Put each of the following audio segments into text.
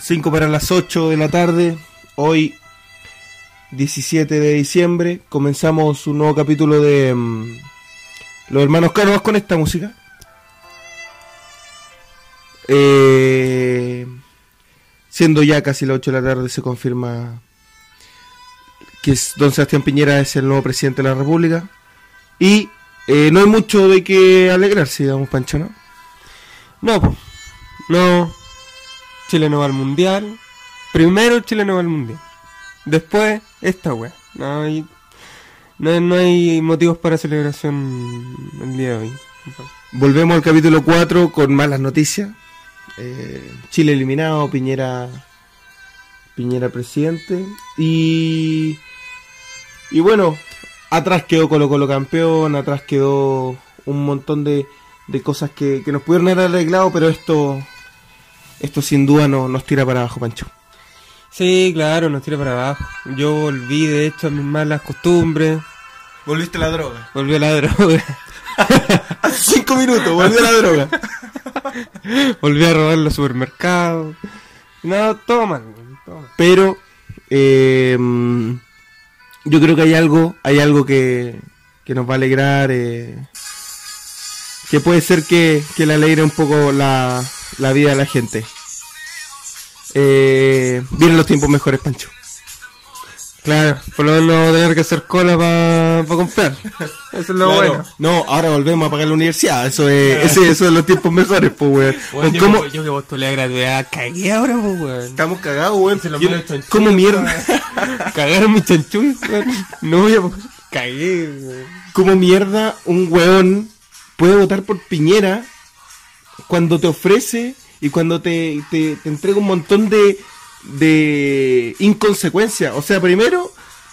5 para las 8 de la tarde. Hoy, 17 de diciembre, comenzamos un nuevo capítulo de mm, Los Hermanos Cánovas con esta música. Eh, siendo ya casi las 8 de la tarde, se confirma que es, don Sebastián Piñera es el nuevo presidente de la República. Y eh, no hay mucho de que alegrarse, digamos, Pancho, ¿no? No, no. Chile no va al mundial. Primero Chile no va al mundial. Después esta wea. No hay, no, no hay motivos para celebración el día de hoy. Volvemos al capítulo 4 con malas noticias. Eh, Chile eliminado, Piñera Piñera presidente. Y, y bueno, atrás quedó Colo Colo campeón, atrás quedó un montón de, de cosas que, que nos pudieron haber arreglado, pero esto esto sin duda no, nos tira para abajo, Pancho. Sí, claro, nos tira para abajo. Yo volví, de hecho, a mis malas costumbres. Volviste a la droga. Volví a la droga. Hace cinco minutos, volví a la droga. volví a robar los supermercados. No, todo mal, todo mal. Pero eh, yo creo que hay algo, hay algo que, que nos va a alegrar, eh, que puede ser que, que le alegre un poco la, la vida de la gente. Eh, vienen los tiempos mejores, Pancho. Claro, por lo menos no vamos a tener que hacer cola para comprar. Eso es lo Claro. bueno. No, ahora volvemos a pagar la universidad. Eso es, ese, eso es los tiempos mejores, pues, weón. Bueno, yo, ¿Cómo? yo que postulé a gratuidad, cagué ahora, pues, weón. Estamos cagados, weón. Se lo Yo- ¿Cómo mierda? Cagaron mis chanchullos, weón. No voy a... Cagué, weón. ¿Cómo mierda un weón puede votar por Piñera cuando te ofrece y cuando te, te, te entrega un montón de, de inconsecuencias? O sea, primero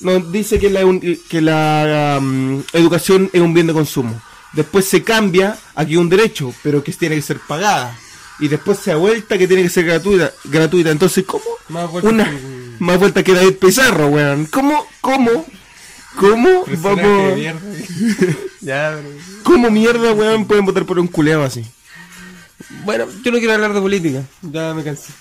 nos dice que la, que la um, educación es un bien de consumo. Después se cambia a que es un derecho, pero que tiene que ser pagada. Y después se da vuelta que tiene que ser gratuita. gratuita. Entonces, ¿cómo? Más vueltas Una, que- más vuelta que David Pizarro, weón. ¿Cómo? ¿Cómo? ¿Cómo vamos? mierda. ya, pero... ¿Cómo mierda, weón, pueden votar por un culeado así? Bueno, yo no quiero hablar de política, ya me cansé.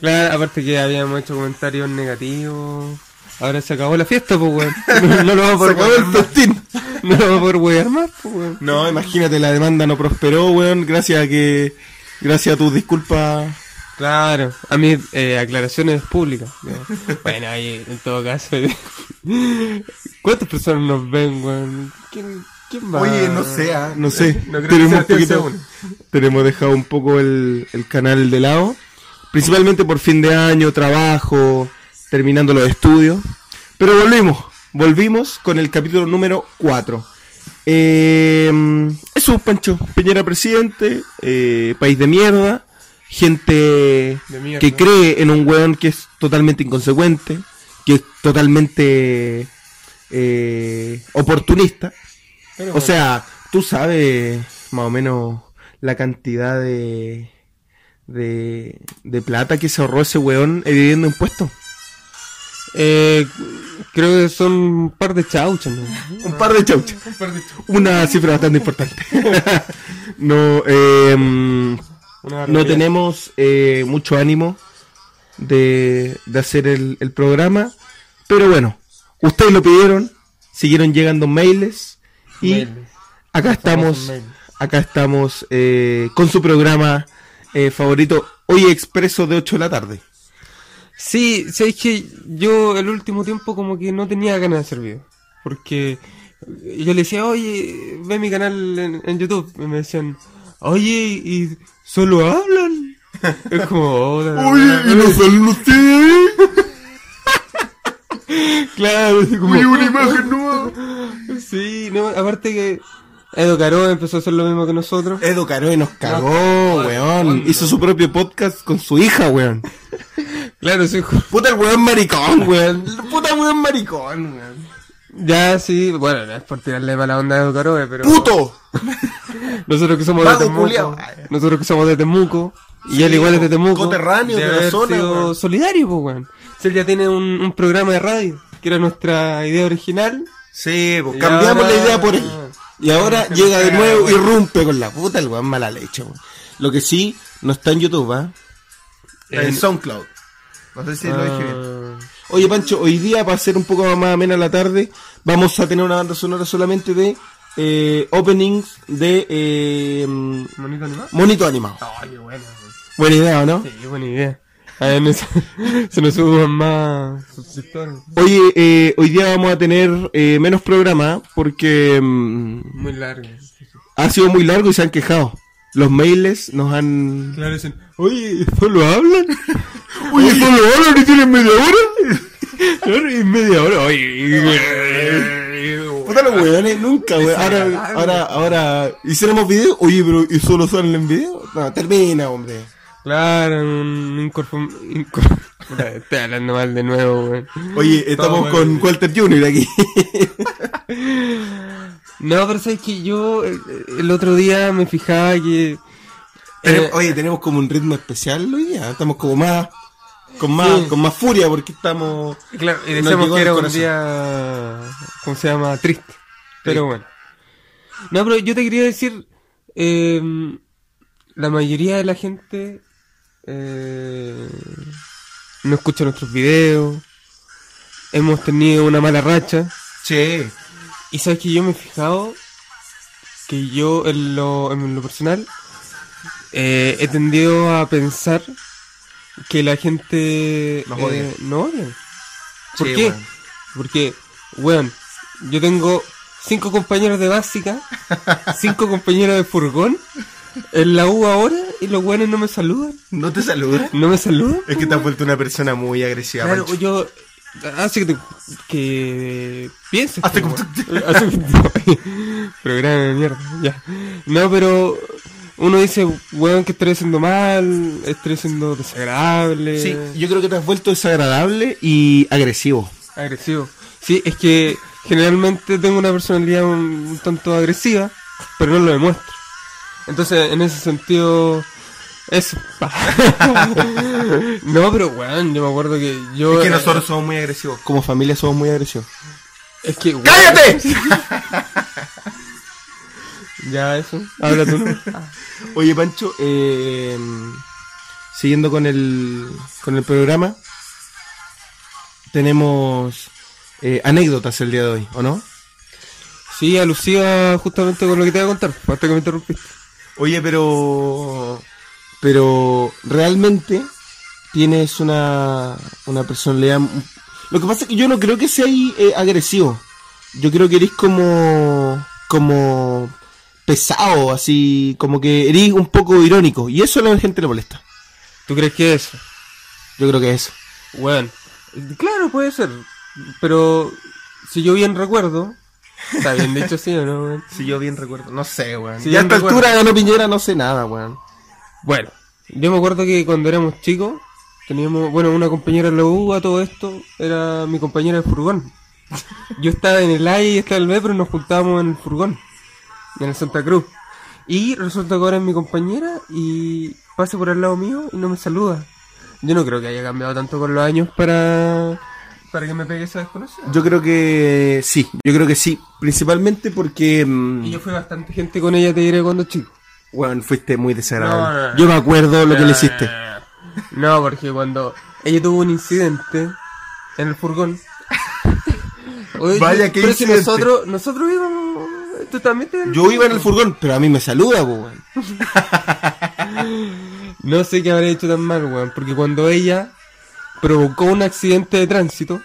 Claro, aparte que habíamos hecho comentarios negativos. Ahora se acabó la fiesta, pues, weón. No, no lo vamos a poder el festín. No lo vamos a poder huear más, pues, weón. No, imagínate, la demanda no prosperó, weón, gracias a que... Gracias a tus disculpas... Claro, a mis eh, aclaraciones públicas. bueno, ahí, en todo caso. ¿Cuántas personas nos ven, weón? ¿Quién, quién va? Oye, no sé, ah, no sé. No tenemos, un poquito, tenemos dejado un poco el, el canal de lado. Principalmente por fin de año, trabajo, terminando los estudios. Pero volvimos, volvimos con el capítulo número 4. Eh, eso, Pancho. Piñera presidente, eh, país de mierda, gente De mierda. que cree en un weón que es totalmente inconsecuente, que es totalmente eh, oportunista. Pero O bueno. sea, tú sabes más o menos la cantidad de, de, de plata que se ahorró ese weón evadiendo impuestos. Eh, creo que son un par de chauchas, ¿no? Un par de chauchas. Una cifra bastante importante. no, eh, Una no tenemos eh, mucho ánimo de, de hacer el, el programa. Pero bueno, ustedes lo pidieron, siguieron llegando mails y acá estamos, acá estamos eh, con su programa eh, favorito, hoy expreso de 8 de la tarde. Sí, sabes que yo el último tiempo como que no tenía ganas de hacer video. Porque yo le decía, oye, ve mi canal en, en YouTube. Y me decían, oye, ¿y solo hablan? Es como, oh, la verdad. salen ustedes? Claro, así como, una imagen nueva. No, aparte que Edo Caro empezó a hacer lo mismo que nosotros. Edo Caroe nos cagó, No, weón. Hizo su propio podcast con su hija, weón. Claro, sí, Puta el weón maricón, weón. Puta weón maricón, weón. ya sí, bueno, no es por tirarle mala onda a Edo Caroe, pero... ¡Puto! Nosotros que somos de Temuco, culiao. nosotros que somos de Temuco, y Sí, él igual es de Temuco, coterráneo de la haber zona, sido solidario, pues, weón. Si él ya tiene un, un programa de radio, que era nuestra idea original. Sí, pues y cambiamos ahora- la idea por él. Y ahora llega de nuevo y rompe con la puta el weón mala leche, weón. Lo que sí, no está en YouTube, ¿ah? En En- SoundCloud. No sé si lo dije bien. Ah, Oye, Pancho, hoy día, para ser un poco más amena la tarde, vamos a tener una banda sonora solamente de eh, openings de eh, ¿Monito animado? Monito Animado. Ay, qué bueno. Buena idea, ¿o ¿no? Sí, buena idea. A ver, se, nos suban más suscriptores. Oye, eh, hoy día vamos a tener eh, menos programa porque mm, Muy largo. ha sido muy largo y se han quejado. Los mails nos han... Claro, dicen, oye, ¿solo hablan? Oye, solo hablan y tienen media hora. Claro, y media hora, oye. Puta los weones, nunca, weón. Ahora, ahora, ahora, hiciéramos video. Oye, pero ¿y solo salen en video? No, termina, hombre. Claro, un incorpor... Estoy hablando mal de nuevo, weón. Oye, estamos con Walter Jr. aquí. No, pero sabes que yo el, el otro día me fijaba que... Eh, Oye, tenemos como un ritmo especial hoy día. Estamos como más, con más, Sí. con más furia porque estamos. Claro, y decíamos que era un día, ¿cómo se llama? Triste. Pero bueno. No, pero yo te quería decir, eh, la mayoría de la gente eh, no escucha nuestros videos, hemos tenido una mala racha, Sí. y sabes que yo me he fijado que yo en lo, en lo personal eh, he tendido a pensar que la gente Nos eh, odia. no odia. ¿Por Sí, qué? Porque, weón, yo tengo cinco compañeros de básica, cinco compañeros de furgón, en la U ahora, y los weones no me saludan. ¿No te saluda? No me saludan. Es que te has vuelto una persona muy agresiva, Claro, Pancho. yo hace que, te- que pienses. Como-. Hace que- Programa de mierda, ya. No, pero uno dice, weón, que estoy haciendo mal, estoy siendo desagradable, Sí, yo creo que te has vuelto desagradable y agresivo. agresivo. Sí, es que generalmente tengo una personalidad un, un tanto agresiva, pero no lo demuestro. Entonces, en ese sentido, eso. no, pero weón, yo me acuerdo que yo... Es que nosotros somos muy agresivos. Como familia somos muy agresivos. Es que... weón, ¡Cállate! Ya, eso. Habla tú. Oye, Pancho, eh, siguiendo con el, con el programa, tenemos eh, anécdotas el día de hoy, ¿o no? Sí, alusiva justamente con lo que te voy a contar, hasta que me interrumpiste. Oye, pero. Pero realmente tienes una, una personalidad. Lo que pasa es que yo no creo que seas eh, agresivo. Yo creo que eres como. como. pesado, así. como que eres un poco irónico. Y eso a la gente le molesta. ¿Tú crees que es eso? Yo creo que es eso. Bueno, claro, puede ser. Pero si yo bien recuerdo, está bien dicho sí o no, weón? Si yo bien recuerdo. No sé, weón. Si y a esta recuerdo. altura ganó Piñera, no sé nada, weón. Bueno, yo me acuerdo que cuando éramos chicos, teníamos, bueno, una compañera en la U a todo esto, era mi compañera de furgón. Yo estaba en el A y estaba en el B, pero nos juntábamos en el furgón, en el Santa Cruz. Y resulta que ahora es mi compañera y pasa por al lado mío y no me saluda. Yo no creo que haya cambiado tanto con los años para, para que me pegue esa desconocida. Yo creo que sí. Yo creo que sí. Principalmente porque. mm, Y yo fui bastante gente con ella, te diré, cuando chico. Weón, fuiste muy desagradable. No, no, no. Yo me acuerdo lo que le hiciste. No, porque cuando ella tuvo un incidente en el furgón. Oye, Vaya, qué pero si nosotros, nosotros íbamos. ¿Tú también te- Yo iba en el furgón, pero a mí me saluda, weón. No sé qué habré hecho tan mal, weón. Porque cuando ella provocó un accidente de tránsito,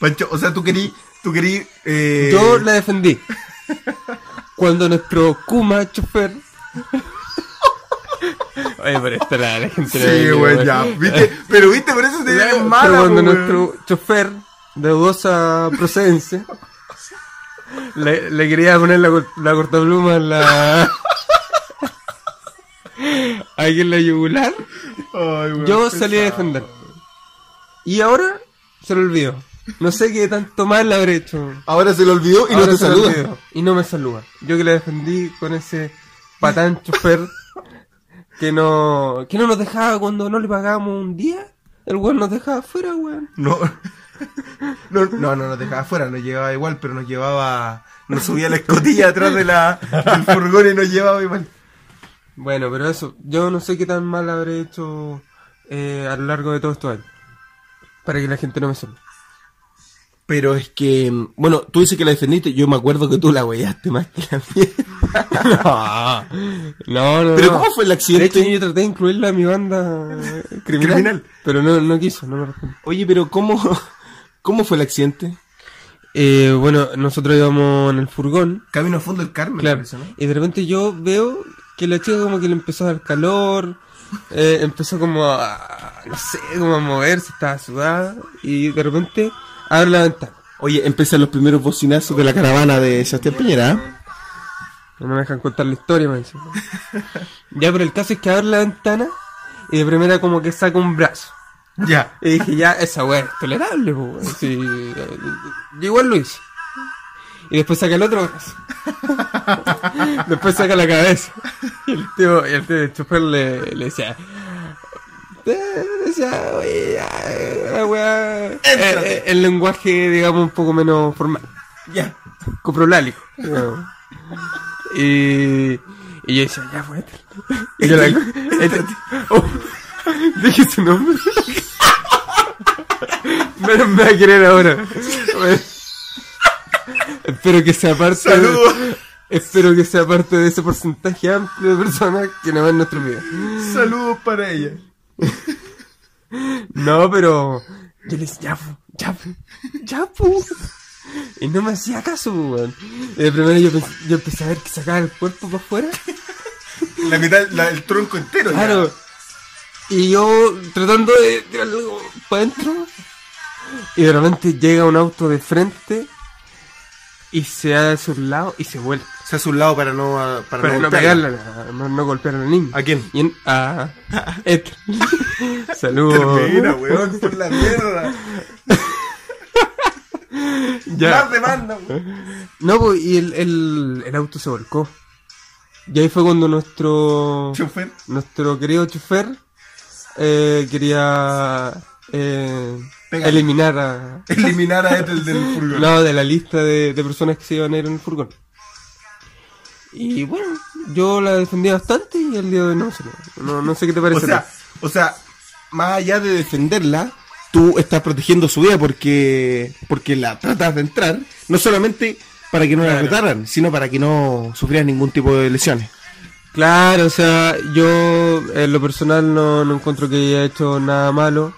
Pancho, o sea, tú querí, tú querí, eh... yo la defendí. Cuando nuestro Kuma chofer. Oye, pero esta la, la gente Sí, weón, ya, viste, pero viste, por eso te Pero ves mala, cuando nuestro chofer de dudosa procedencia le, le quería poner la, la cortapluma en la aquí en la yugular Ay, yo pesado. salí a defender y ahora se lo olvidó no sé qué tanto mal le habré hecho Ahora se lo olvidó y no te saluda. y no me saluda yo que le defendí con ese patán chofer que no que no nos dejaba cuando no le pagábamos un día el weón nos dejaba afuera weón No. No, no, no nos dejaba afuera, nos llevaba igual, pero nos llevaba, nos subía la escotilla atrás de la, del furgón y nos llevaba igual. Bueno, pero eso, yo no sé qué tan mal habré hecho eh, a lo largo de todos estos años. Para que la gente no me salve. Pero es que, bueno, tú dices que la defendiste, yo me acuerdo que tú la huellaste más que la mía. no, no, Pero no. ¿cómo fue el De accidente? hecho, yo traté de incluirla a mi banda criminal. Criminal. Pero no, no quiso, no me respondió. Oye, pero ¿cómo, cómo fue el accidente? Eh, bueno, nosotros íbamos en el furgón. Camino a fondo del Carmen, Claro. parece, ¿no? Y de repente yo veo que la chica como que le empezó a dar calor. Eh, empezó como a, no sé, como a moverse, estaba sudada. Y de repente abre la ventana. Oye, empiezan los primeros bocinazos de la caravana de Sebastián Piñera. ¿eh? No me dejan contar la historia, me dicen. ya, pero el caso es que abre la ventana y de primera como que saca un brazo. Ya. Y dije, ya, esa weá es tolerable, weón. Sí, eh, yo igual lo hice. Y después saca el otro brazo. después saca la cabeza. Y el tío, y el tío del chofer le, le decía, eh, le decía, oye, eh, la weá. Éntrate. el lenguaje, digamos, un poco menos formal. Ya. Coprolálico. digamos. Y, y yo decía, ya fue. Y yo la. Éntrate. Oh, dije su nombre. Menos me va a querer ahora. Espero que sea parte. Saludos. Espero que sea parte de ese porcentaje amplio de personas que no ven nuestro video. Saludos para ella. No, pero yo le decía, ya, ya, ya, pu. Y no me hacía caso, weón. De primero yo, yo empecé a ver que sacaba el cuerpo para afuera. La mitad, la- el tronco entero. ya. Claro. Y yo tratando de tirarlo para adentro. Y de repente llega un auto de frente. Y se hacia un lado y se vuelve. Se hace un lado para no, para Para no pegarla, no, no golpear a la niña. ¿A quién? Y en, a Ed. Saludos. Termina, weón, por la mierda. Ya. Más demanda, weón. No, pues, y el, el, el auto se volcó. Y ahí fue cuando nuestro Chofer. nuestro querido chofer eh, quería eh, Eliminar a Eliminar a Ethel del furgón. no, de la lista de, de personas que se iban a ir en el furgón. Y bueno, yo la defendí bastante y el día de hoy no no, no sé qué te O parece. sea, o sea, más allá de defenderla, tú estás protegiendo su vida porque porque la tratas de entrar, no solamente para que no la retaran, sino para que no sufrieras ningún tipo de lesiones. Claro, o sea, yo en lo personal no, no encuentro que haya hecho nada malo.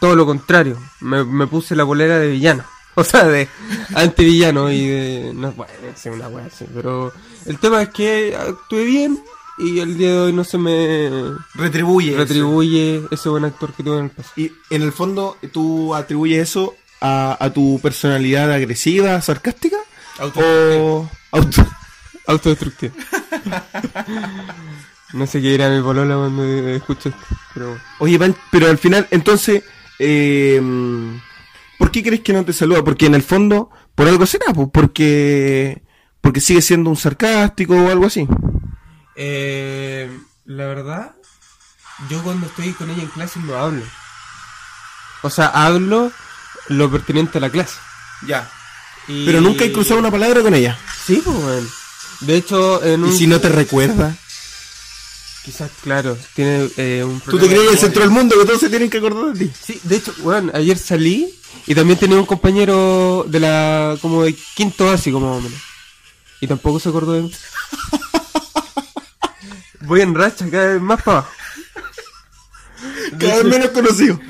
Todo lo contrario, me, me puse la bolera de villano. O sea, de antivillano y de... No, bueno, es una wea así, pero el tema es que actué bien y el día de hoy no se me Retribuye. retribuye ese buen actor que tuve en el pasado. Y en el fondo, tú atribuyes eso a, a tu personalidad agresiva, sarcástica. O auto. Autodestructivo. no sé qué dirá mi polola cuando escucho esto, pero bueno. Oye, Pan, pero al final, entonces, eh, ¿por qué crees que no te saluda? Porque en el fondo, por algo será, pues, porque, porque sigue siendo un sarcástico o algo así. Eh, la verdad, yo cuando estoy con ella en clase no hablo. O sea, hablo lo pertinente a la clase. Ya. Y- Pero nunca he cruzado una palabra con ella. Sí, pues, weón. De hecho, en un... Y si no te recuerda, Quizás, claro, tiene eh, un tú te crees el centro del mundo que todos se tienen que acordar de ti. Sí, de hecho, weón, ayer salí y también tenía un compañero de la... como de quinto básico, más o menos. Y tampoco se acordó de mí. Voy en racha cada vez más para abajo. Cada vez menos conocido.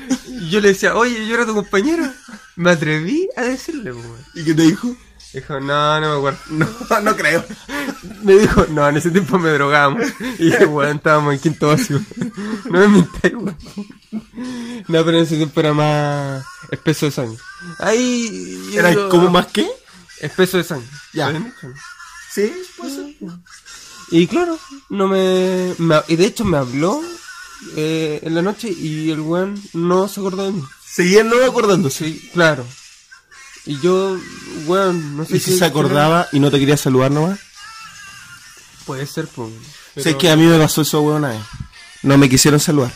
Yo le decía, oye, yo era tu compañero. Me atreví a decirle, weón. ¿Y qué te dijo? Dijo, no, no me acuerdo. No, no creo. Me dijo, no, en ese tiempo me drogábamos. Y yo, weón, estábamos en quinto básico. No me mintáis, weón. No, pero en ese tiempo era más espeso de sangre. Ahí. ¿Era como más qué? Espeso de sangre. Ya. Sí, pues. Y claro, no me, me- Y de hecho me habló eh, en la noche y el weón no se acordó de mí. Seguían no acordándose. Sí, claro. Y yo, weón, no sé ¿Y si se acordaba y no te quería saludar nomás? Puede ser, pues. Sé que a mí me pasó eso, weón, una vez. No me quisieron saludar.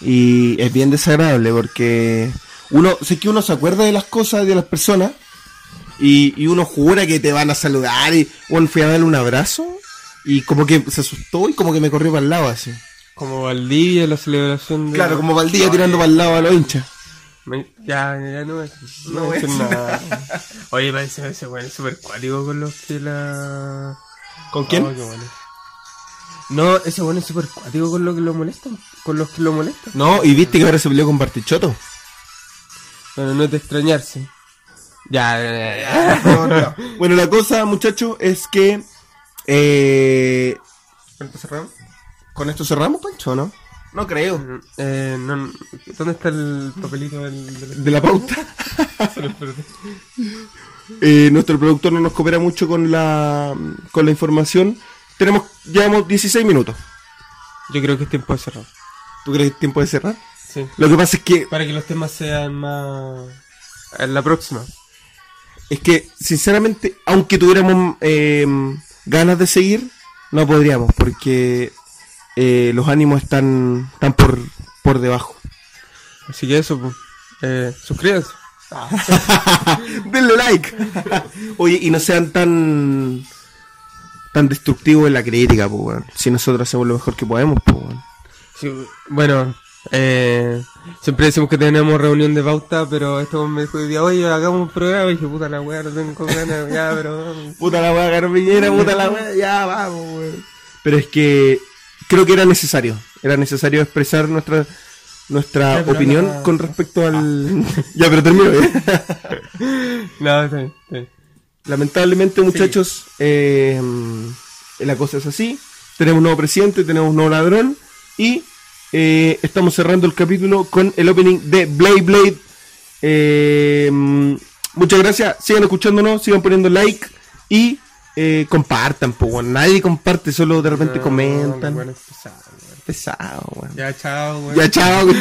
Y es bien desagradable porque uno, sé que uno se acuerda de las cosas de las personas y, y uno jura que te van a saludar y bueno, fui a darle un abrazo y como que se asustó y como que me corrió para el lado así. Como Valdivia, la celebración de... Claro, como Valdía tirando para el lado a los hinchas. Me- ya, ya no, a- no, voy a decir nada. Oye, parece ese weón es súper cuático con los que la. ¿Con quién? Oh, qué bueno. No, ese weón es súper cuático con los que lo molestan. Con los que lo molestan. No, y viste que ahora se peleó con Bartichotto. Bueno, no es de extrañarse. Ya, ya, ya. Bueno, la cosa, muchachos, es que. Eh, ¿Cuánto cerramos? ¿Con esto cerramos, Pancho, o no? No creo. Eh, no, ¿Dónde está el papelito del, del- De la pauta. Eh, nuestro productor no nos coopera mucho con la, con la información. Tenemos, llevamos 16 minutos. Yo creo que es tiempo de cerrar. ¿Tú crees que es tiempo de cerrar? Sí. Lo que pasa es que, Para que los temas sean más. En la próxima. es que, sinceramente, aunque tuviéramos eh, ganas de seguir, no podríamos, porque eh, los ánimos están, están por, por debajo. Así que eso, pues. Eh, suscríbanse. Denle like. Oye, y no sean tan tan destructivos en la crítica, pues, weón. Si nosotros hacemos lo mejor que podemos, pues. Sí, bueno, eh, siempre decimos que tenemos reunión de pauta, pero esto me dijo hoy día, oye, hagamos un programa. Y dije, puta la weá, no tengo ganas, ya, pero. Puta la weá, Carpiñera, puta la weá, ya vamos, weón. Pero es que creo que era necesario. Era necesario expresar nuestra nuestra Ya, opinión con respecto al. ya, pero termino, ¿eh? No, está bien, está bien. Lamentablemente, muchachos, eh, la cosa es así. Tenemos un nuevo presidente, tenemos un nuevo ladrón. Y eh, estamos cerrando el capítulo con el opening de Blade Blade. Eh, muchas gracias. Sigan escuchándonos, sigan poniendo like. Y eh, compartan, pues, weón. Nadie comparte, solo de repente No, comentan. bueno, es pesado, weón. Ya, chao, weón. Ya, chao.